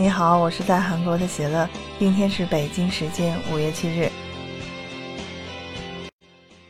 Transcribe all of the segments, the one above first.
你好，我是在韩国的喜乐。今天是北京时间五月七日。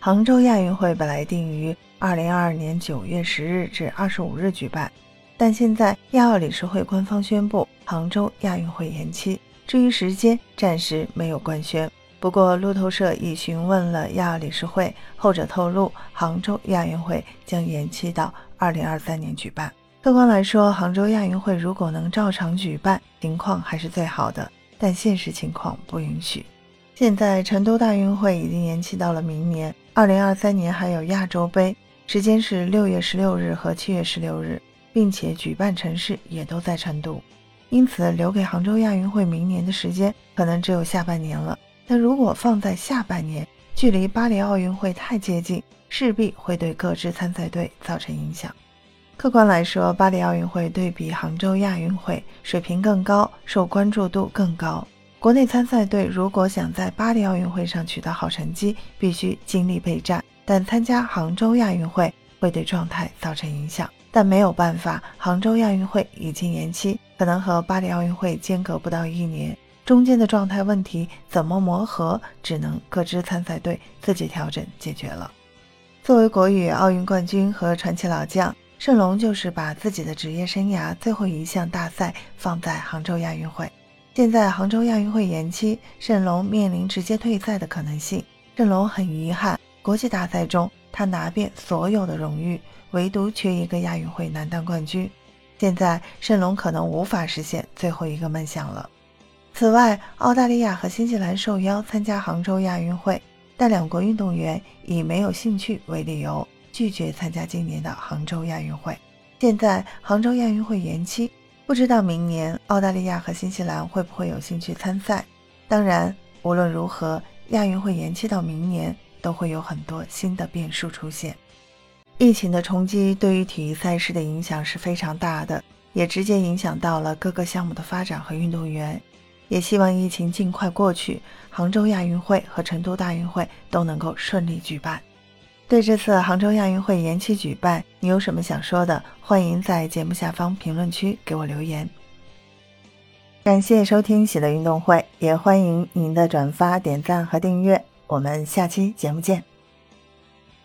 杭州亚运会本来定于二零二二年九月十日至二十五日举办，但现在亚奥理事会官方宣布杭州亚运会延期。至于时间，暂时没有官宣。不过路透社已询问了亚奥理事会，后者透露杭州亚运会将延期到二零二三年举办。客观来说，杭州亚运会如果能照常举办，情况还是最好的。但现实情况不允许。现在成都大运会已经延期到了明年二零二三年，还有亚洲杯，时间是六月十六日和七月十六日，并且举办城市也都在成都。因此，留给杭州亚运会明年的时间可能只有下半年了。但如果放在下半年，距离巴黎奥运会太接近，势必会对各支参赛队造成影响。客观来说，巴黎奥运会对比杭州亚运会水平更高，受关注度更高。国内参赛队如果想在巴黎奥运会上取得好成绩，必须精力备战。但参加杭州亚运会会对状态造成影响，但没有办法，杭州亚运会已经延期，可能和巴黎奥运会间隔不到一年，中间的状态问题怎么磨合，只能各支参赛队自己调整解决了。作为国羽奥运冠军和传奇老将。盛龙就是把自己的职业生涯最后一项大赛放在杭州亚运会。现在杭州亚运会延期，盛龙面临直接退赛的可能性。盛龙很遗憾，国际大赛中他拿遍所有的荣誉，唯独缺一个亚运会男单冠军。现在盛龙可能无法实现最后一个梦想了。此外，澳大利亚和新西兰受邀参加杭州亚运会，但两国运动员以没有兴趣为理由。拒绝参加今年的杭州亚运会。现在杭州亚运会延期，不知道明年澳大利亚和新西兰会不会有兴趣参赛。当然，无论如何，亚运会延期到明年都会有很多新的变数出现。疫情的冲击对于体育赛事的影响是非常大的，也直接影响到了各个项目的发展和运动员。也希望疫情尽快过去，杭州亚运会和成都大运会都能够顺利举办。对这次杭州亚运会延期举办，你有什么想说的？欢迎在节目下方评论区给我留言。感谢收听喜乐运动会，也欢迎您的转发、点赞和订阅。我们下期节目见。